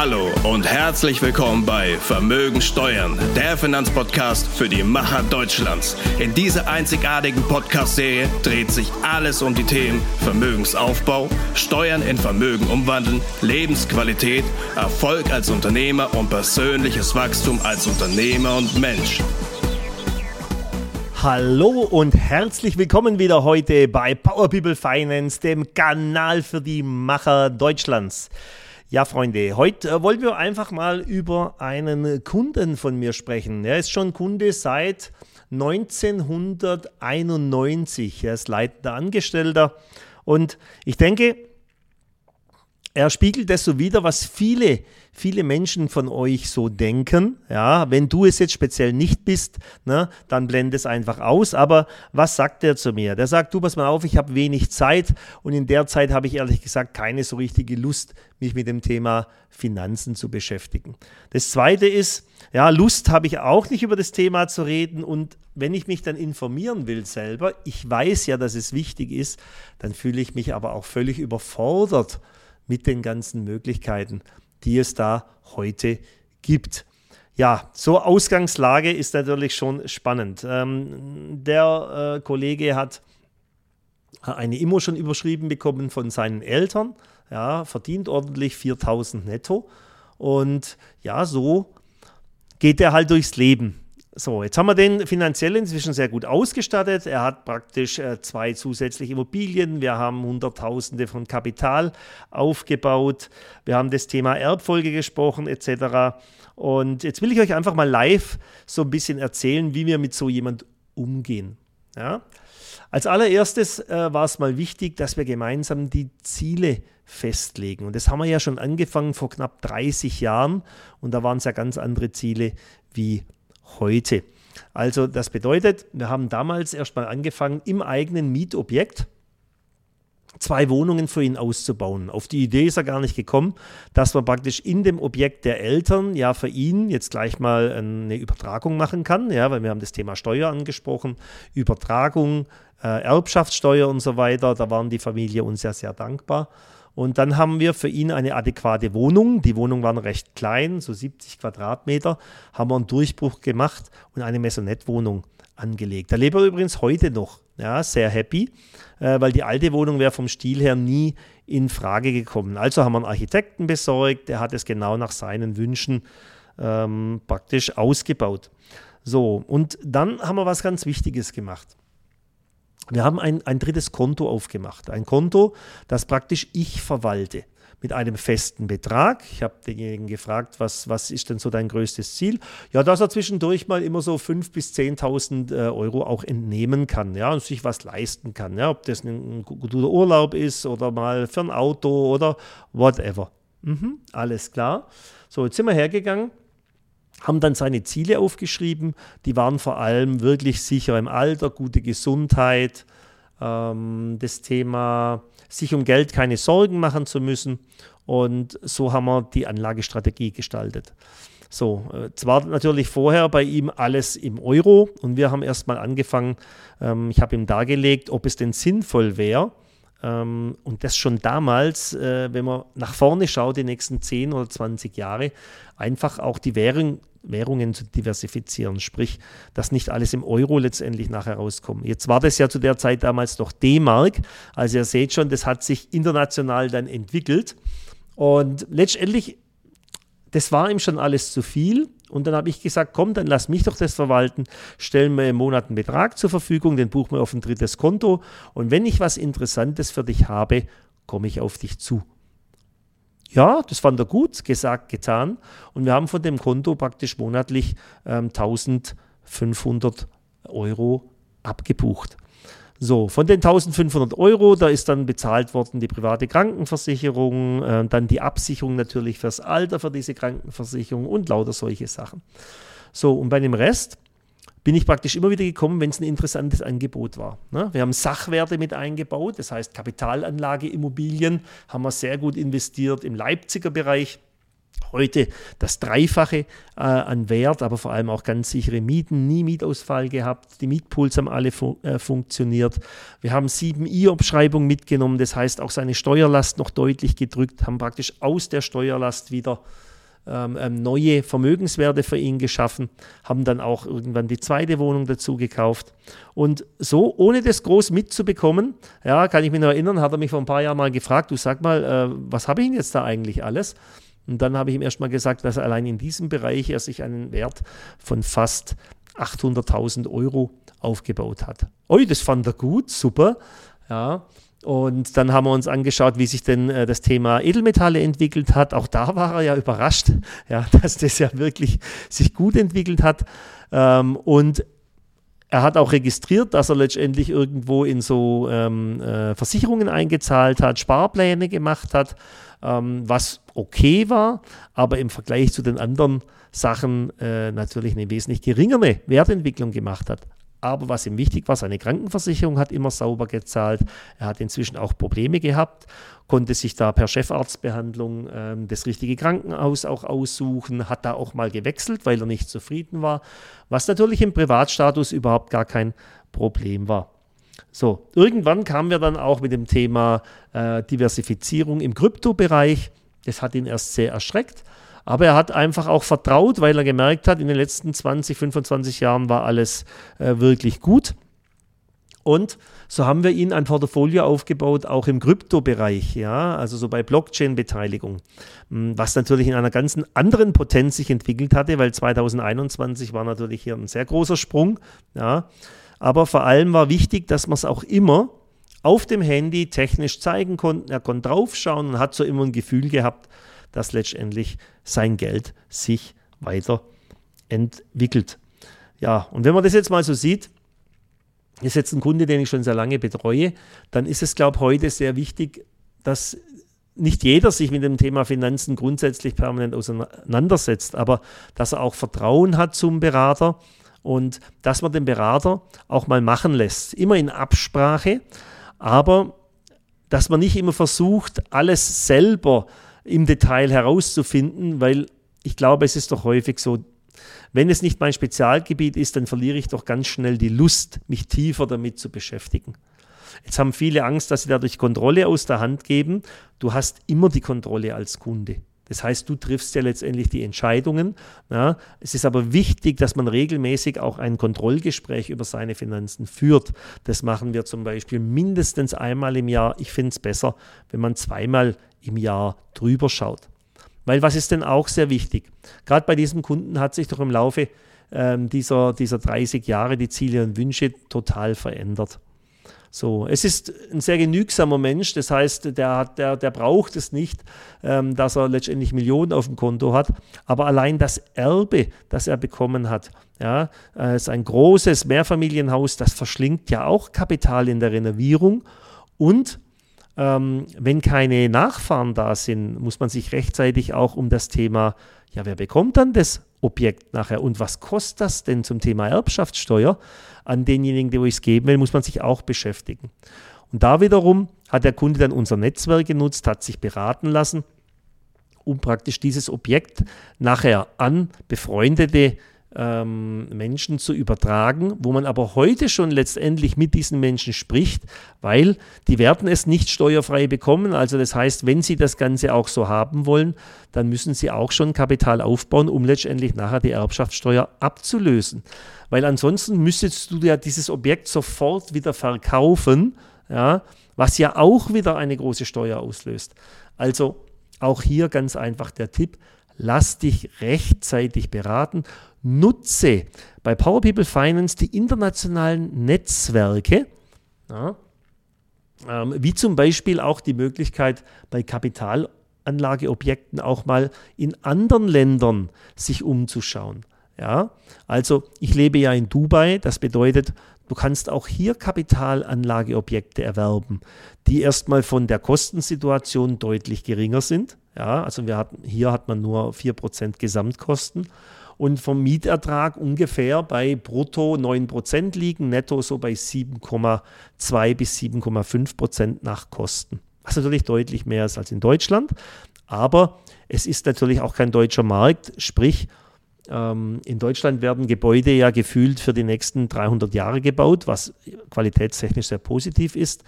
Hallo und herzlich willkommen bei Vermögen Steuern, der Finanzpodcast für die Macher Deutschlands. In dieser einzigartigen Podcast-Serie dreht sich alles um die Themen Vermögensaufbau, Steuern in Vermögen umwandeln, Lebensqualität, Erfolg als Unternehmer und persönliches Wachstum als Unternehmer und Mensch. Hallo und herzlich willkommen wieder heute bei Power People Finance, dem Kanal für die Macher Deutschlands. Ja, Freunde, heute äh, wollen wir einfach mal über einen Kunden von mir sprechen. Er ist schon Kunde seit 1991. Er ist leitender Angestellter und ich denke, er spiegelt das so wider, was viele, viele Menschen von euch so denken. Ja, wenn du es jetzt speziell nicht bist, ne, dann blende es einfach aus. Aber was sagt er zu mir? Der sagt, du pass mal auf, ich habe wenig Zeit und in der Zeit habe ich ehrlich gesagt keine so richtige Lust, mich mit dem Thema Finanzen zu beschäftigen. Das zweite ist, ja, Lust habe ich auch nicht über das Thema zu reden und wenn ich mich dann informieren will selber, ich weiß ja, dass es wichtig ist, dann fühle ich mich aber auch völlig überfordert mit den ganzen Möglichkeiten, die es da heute gibt. Ja, so Ausgangslage ist natürlich schon spannend. Ähm, der äh, Kollege hat eine Immo schon überschrieben bekommen von seinen Eltern, ja, verdient ordentlich 4000 netto und ja, so geht er halt durchs Leben. So, jetzt haben wir den finanziell inzwischen sehr gut ausgestattet. Er hat praktisch äh, zwei zusätzliche Immobilien. Wir haben Hunderttausende von Kapital aufgebaut. Wir haben das Thema Erbfolge gesprochen etc. Und jetzt will ich euch einfach mal live so ein bisschen erzählen, wie wir mit so jemand umgehen. Ja? Als allererstes äh, war es mal wichtig, dass wir gemeinsam die Ziele festlegen. Und das haben wir ja schon angefangen vor knapp 30 Jahren. Und da waren es ja ganz andere Ziele wie heute. Also das bedeutet, wir haben damals erstmal angefangen, im eigenen Mietobjekt zwei Wohnungen für ihn auszubauen. Auf die Idee ist er gar nicht gekommen, dass man praktisch in dem Objekt der Eltern ja für ihn jetzt gleich mal eine Übertragung machen kann, ja, weil wir haben das Thema Steuer angesprochen, Übertragung, äh, Erbschaftssteuer und so weiter. Da waren die Familie uns ja sehr dankbar. Und dann haben wir für ihn eine adäquate Wohnung. Die Wohnung war recht klein, so 70 Quadratmeter. Haben wir einen Durchbruch gemacht und eine Maisonette-Wohnung angelegt. Da lebt er übrigens heute noch. Ja, sehr happy, äh, weil die alte Wohnung wäre vom Stil her nie in Frage gekommen. Also haben wir einen Architekten besorgt, der hat es genau nach seinen Wünschen ähm, praktisch ausgebaut. So, und dann haben wir was ganz Wichtiges gemacht. Wir haben ein, ein drittes Konto aufgemacht. Ein Konto, das praktisch ich verwalte mit einem festen Betrag. Ich habe denjenigen gefragt, was, was ist denn so dein größtes Ziel? Ja, dass er zwischendurch mal immer so 5.000 bis 10.000 äh, Euro auch entnehmen kann ja, und sich was leisten kann. Ja, ob das ein, guter Urlaub ist oder mal für ein Auto oder whatever. Mhm, alles klar. So, jetzt sind wir hergegangen haben dann seine Ziele aufgeschrieben. Die waren vor allem wirklich sicher im Alter, gute Gesundheit, ähm, das Thema, sich um Geld keine Sorgen machen zu müssen. Und so haben wir die Anlagestrategie gestaltet. So, äh, zwar natürlich vorher bei ihm alles im Euro und wir haben erstmal angefangen, ähm, ich habe ihm dargelegt, ob es denn sinnvoll wäre, und das schon damals, äh, wenn man nach vorne schaut, die nächsten 10 oder 20 Jahre, einfach auch die Währung, Währungen zu diversifizieren, sprich, dass nicht alles im Euro letztendlich nachher rauskommt. Jetzt war das ja zu der Zeit damals noch D-Mark, also ihr seht schon, das hat sich international dann entwickelt. Und letztendlich, das war ihm schon alles zu viel und dann habe ich gesagt, komm, dann lass mich doch das verwalten, stellen wir im Monat einen Betrag zur Verfügung, den buchen wir auf ein drittes Konto und wenn ich was Interessantes für dich habe, komme ich auf dich zu. Ja, das fand er gut, gesagt, getan. Und wir haben von dem Konto praktisch monatlich ähm, 1500 Euro abgebucht. So, von den 1500 Euro, da ist dann bezahlt worden die private Krankenversicherung, äh, dann die Absicherung natürlich fürs Alter für diese Krankenversicherung und lauter solche Sachen. So, und bei dem Rest bin ich praktisch immer wieder gekommen, wenn es ein interessantes Angebot war. Ne? Wir haben Sachwerte mit eingebaut, das heißt Kapitalanlage, Immobilien haben wir sehr gut investiert im Leipziger Bereich heute das Dreifache äh, an Wert, aber vor allem auch ganz sichere Mieten, nie Mietausfall gehabt. Die Mietpools haben alle fu äh, funktioniert. Wir haben sieben I-Abschreibungen mitgenommen, das heißt auch seine Steuerlast noch deutlich gedrückt, haben praktisch aus der Steuerlast wieder ähm, ähm, neue Vermögenswerte für ihn geschaffen, haben dann auch irgendwann die zweite Wohnung dazu gekauft. Und so, ohne das groß mitzubekommen, ja, kann ich mich noch erinnern, hat er mich vor ein paar Jahren mal gefragt, du sag mal, äh, was habe ich denn jetzt da eigentlich alles? Und dann habe ich ihm erstmal gesagt, dass er allein in diesem Bereich er sich einen Wert von fast 800.000 Euro aufgebaut hat. Oi, das fand er gut, super. Ja, und dann haben wir uns angeschaut, wie sich denn äh, das Thema Edelmetalle entwickelt hat. Auch da war er ja überrascht, ja, dass das ja wirklich sich gut entwickelt hat. Ähm, und er hat auch registriert, dass er letztendlich irgendwo in so ähm, äh, Versicherungen eingezahlt hat, Sparpläne gemacht hat, ähm, was okay war, aber im Vergleich zu den anderen Sachen äh, natürlich eine wesentlich geringere Wertentwicklung gemacht hat. Aber was ihm wichtig war, seine Krankenversicherung hat immer sauber gezahlt. Er hat inzwischen auch Probleme gehabt, konnte sich da per Chefarztbehandlung ähm, das richtige Krankenhaus auch aussuchen, hat da auch mal gewechselt, weil er nicht zufrieden war, was natürlich im Privatstatus überhaupt gar kein Problem war. So, irgendwann kamen wir dann auch mit dem Thema äh, Diversifizierung im Kryptobereich. Das hat ihn erst sehr erschreckt. Aber er hat einfach auch vertraut, weil er gemerkt hat, in den letzten 20, 25 Jahren war alles äh, wirklich gut. Und so haben wir ihn ein Portfolio aufgebaut, auch im Kryptobereich, ja, also so bei Blockchain-Beteiligung, hm, was natürlich in einer ganz anderen Potenz sich entwickelt hatte, weil 2021 war natürlich hier ein sehr großer Sprung, ja. Aber vor allem war wichtig, dass man es auch immer auf dem Handy technisch zeigen konnte. Er konnte draufschauen und hat so immer ein Gefühl gehabt, dass letztendlich sein Geld sich weiterentwickelt. Ja, und wenn man das jetzt mal so sieht, ist jetzt ein Kunde, den ich schon sehr lange betreue, dann ist es, glaube ich, heute sehr wichtig, dass nicht jeder sich mit dem Thema Finanzen grundsätzlich permanent auseinandersetzt, aber dass er auch Vertrauen hat zum Berater und dass man den Berater auch mal machen lässt. Immer in Absprache, aber dass man nicht immer versucht, alles selber zu im Detail herauszufinden, weil ich glaube, es ist doch häufig so, wenn es nicht mein Spezialgebiet ist, dann verliere ich doch ganz schnell die Lust, mich tiefer damit zu beschäftigen. Jetzt haben viele Angst, dass sie dadurch Kontrolle aus der Hand geben. Du hast immer die Kontrolle als Kunde. Das heißt, du triffst ja letztendlich die Entscheidungen. Ja. Es ist aber wichtig, dass man regelmäßig auch ein Kontrollgespräch über seine Finanzen führt. Das machen wir zum Beispiel mindestens einmal im Jahr. Ich finde es besser, wenn man zweimal im Jahr drüber schaut. Weil was ist denn auch sehr wichtig? Gerade bei diesem Kunden hat sich doch im Laufe ähm, dieser, dieser 30 Jahre die Ziele und Wünsche total verändert. So, es ist ein sehr genügsamer Mensch, das heißt, der, der, der braucht es nicht, ähm, dass er letztendlich Millionen auf dem Konto hat, aber allein das Erbe, das er bekommen hat, ja, äh, ist ein großes Mehrfamilienhaus, das verschlingt ja auch Kapital in der Renovierung und ähm, wenn keine Nachfahren da sind, muss man sich rechtzeitig auch um das Thema, ja, wer bekommt dann das Objekt nachher und was kostet das denn zum Thema Erbschaftssteuer an denjenigen, die ich es geben will, muss man sich auch beschäftigen. Und da wiederum hat der Kunde dann unser Netzwerk genutzt, hat sich beraten lassen, um praktisch dieses Objekt nachher an befreundete ähm, Menschen zu übertragen, wo man aber heute schon letztendlich mit diesen Menschen spricht, weil die werden es nicht steuerfrei bekommen. Also das heißt, wenn sie das Ganze auch so haben wollen, dann müssen sie auch schon Kapital aufbauen, um letztendlich nachher die Erbschaftssteuer abzulösen. Weil ansonsten müsstest du ja dieses Objekt sofort wieder verkaufen, ja, was ja auch wieder eine große Steuer auslöst. Also auch hier ganz einfach der Tipp, lass dich rechtzeitig beraten nutze bei Power People Finance die internationalen Netzwerke, ja, ähm, wie zum Beispiel auch die Möglichkeit bei Kapitalanlageobjekten auch mal in anderen Ländern sich umzuschauen. Ja, also ich lebe ja in Dubai, das bedeutet, du kannst auch hier Kapitalanlageobjekte erwerben, die erstmal von der Kostensituation deutlich geringer sind. Ja, also wir hatten, hier hat man nur 4% Gesamtkosten und vom Mietertrag ungefähr bei brutto 9% liegen, netto so bei 7,2 bis 7,5% nach Kosten. Was natürlich deutlich mehr ist als in Deutschland. Aber es ist natürlich auch kein deutscher Markt, sprich, ähm, in Deutschland werden Gebäude ja gefühlt für die nächsten 300 Jahre gebaut, was qualitätstechnisch sehr positiv ist.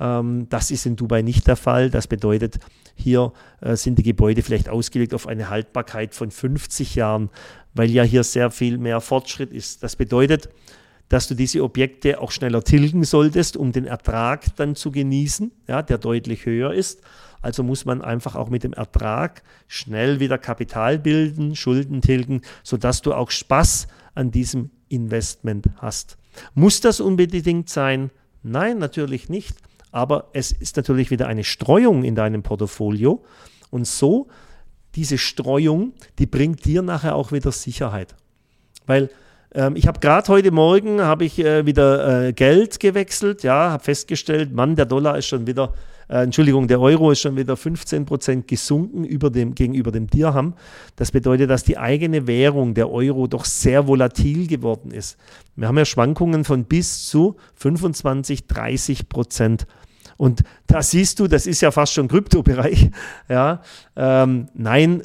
Ähm, das ist in Dubai nicht der Fall. Das bedeutet, hier äh, sind die Gebäude vielleicht ausgelegt auf eine Haltbarkeit von 50 Jahren, weil ja hier sehr viel mehr Fortschritt ist. Das bedeutet, dass du diese Objekte auch schneller tilgen solltest, um den Ertrag dann zu genießen, ja, der deutlich höher ist. Also muss man einfach auch mit dem Ertrag schnell wieder Kapital bilden, Schulden tilgen, sodass du auch Spaß an diesem Investment hast. Muss das unbedingt sein? Nein, natürlich nicht. Aber es ist natürlich wieder eine Streuung in deinem Portfolio. Und so, diese Streuung, die bringt dir nachher auch wieder Sicherheit. Weil ähm, ich habe gerade heute Morgen habe ich äh, wieder äh, Geld gewechselt, ja, habe festgestellt, Mann, der Dollar ist schon wieder, äh, Entschuldigung, der Euro ist schon wieder 15 Prozent gesunken über dem, gegenüber dem Dirham. Das bedeutet, dass die eigene Währung, der Euro, doch sehr volatil geworden ist. Wir haben ja Schwankungen von bis zu 25, 30 Prozent. Und da siehst du, das ist ja fast schon Kryptobereich. Ja, ähm, nein,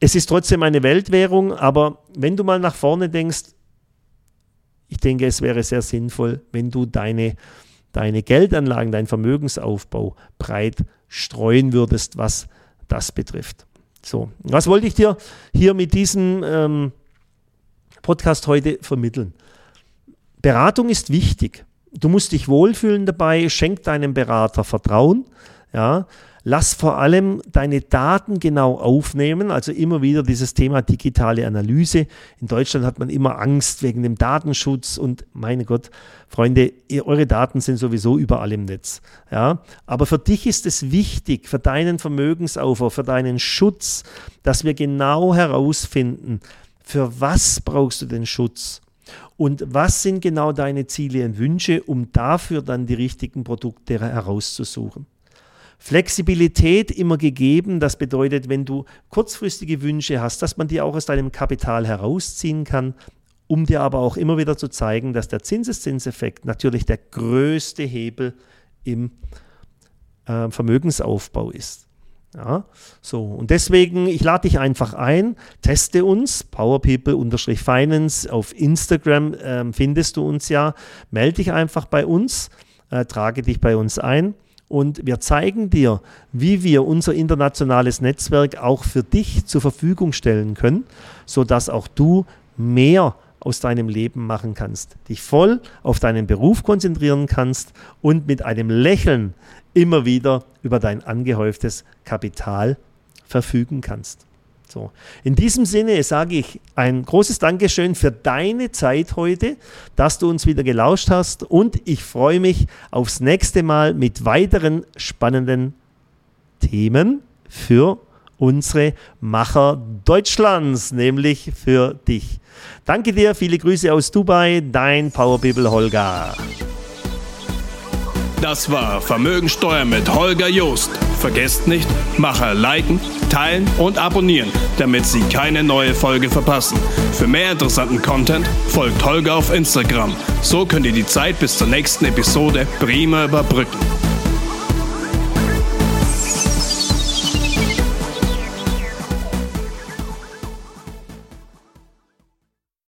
es ist trotzdem eine Weltwährung, aber wenn du mal nach vorne denkst, ich denke, es wäre sehr sinnvoll, wenn du deine, deine Geldanlagen, deinen Vermögensaufbau breit streuen würdest, was das betrifft. So, was wollte ich dir hier mit diesem ähm, Podcast heute vermitteln? Beratung ist wichtig. Du musst dich wohlfühlen dabei, schenk deinem Berater Vertrauen. Ja, Lass vor allem deine Daten genau aufnehmen, also immer wieder dieses Thema digitale Analyse. In Deutschland hat man immer Angst wegen dem Datenschutz und meine Gott, Freunde, ihr, eure Daten sind sowieso überall im Netz. Ja? Aber für dich ist es wichtig, für deinen Vermögensaufbau, für deinen Schutz, dass wir genau herausfinden, für was brauchst du den Schutz? Und was sind genau deine Ziele und Wünsche, um dafür dann die richtigen Produkte herauszusuchen? Flexibilität immer gegeben. Das bedeutet, wenn du kurzfristige Wünsche hast, dass man die auch aus deinem Kapital herausziehen kann, um dir aber auch immer wieder zu zeigen, dass der Zinseszinseffekt natürlich der größte Hebel im äh, Vermögensaufbau ist. Ja, so, und deswegen, ich lade dich einfach ein, teste uns, powerpeople-finance, auf Instagram äh, findest du uns ja, melde dich einfach bei uns, äh, trage dich bei uns ein und wir zeigen dir, wie wir unser internationales Netzwerk auch für dich zur Verfügung stellen können, sodass auch du mehr aus deinem Leben machen kannst, dich voll auf deinen Beruf konzentrieren kannst und mit einem Lächeln immer wieder über dein angehäuftes Kapital verfügen kannst. So. In diesem Sinne sage ich ein großes Dankeschön für deine Zeit heute, dass du uns wieder gelauscht hast und ich freue mich aufs nächste Mal mit weiteren spannenden Themen für unsere Macher Deutschlands, nämlich für dich. Danke dir, viele Grüße aus Dubai, dein Power People Holger. Das war Vermögensteuer mit Holger Joost. Vergesst nicht, Macher liken, teilen und abonnieren, damit Sie keine neue Folge verpassen. Für mehr interessanten Content folgt Holger auf Instagram. So könnt ihr die Zeit bis zur nächsten Episode prima überbrücken.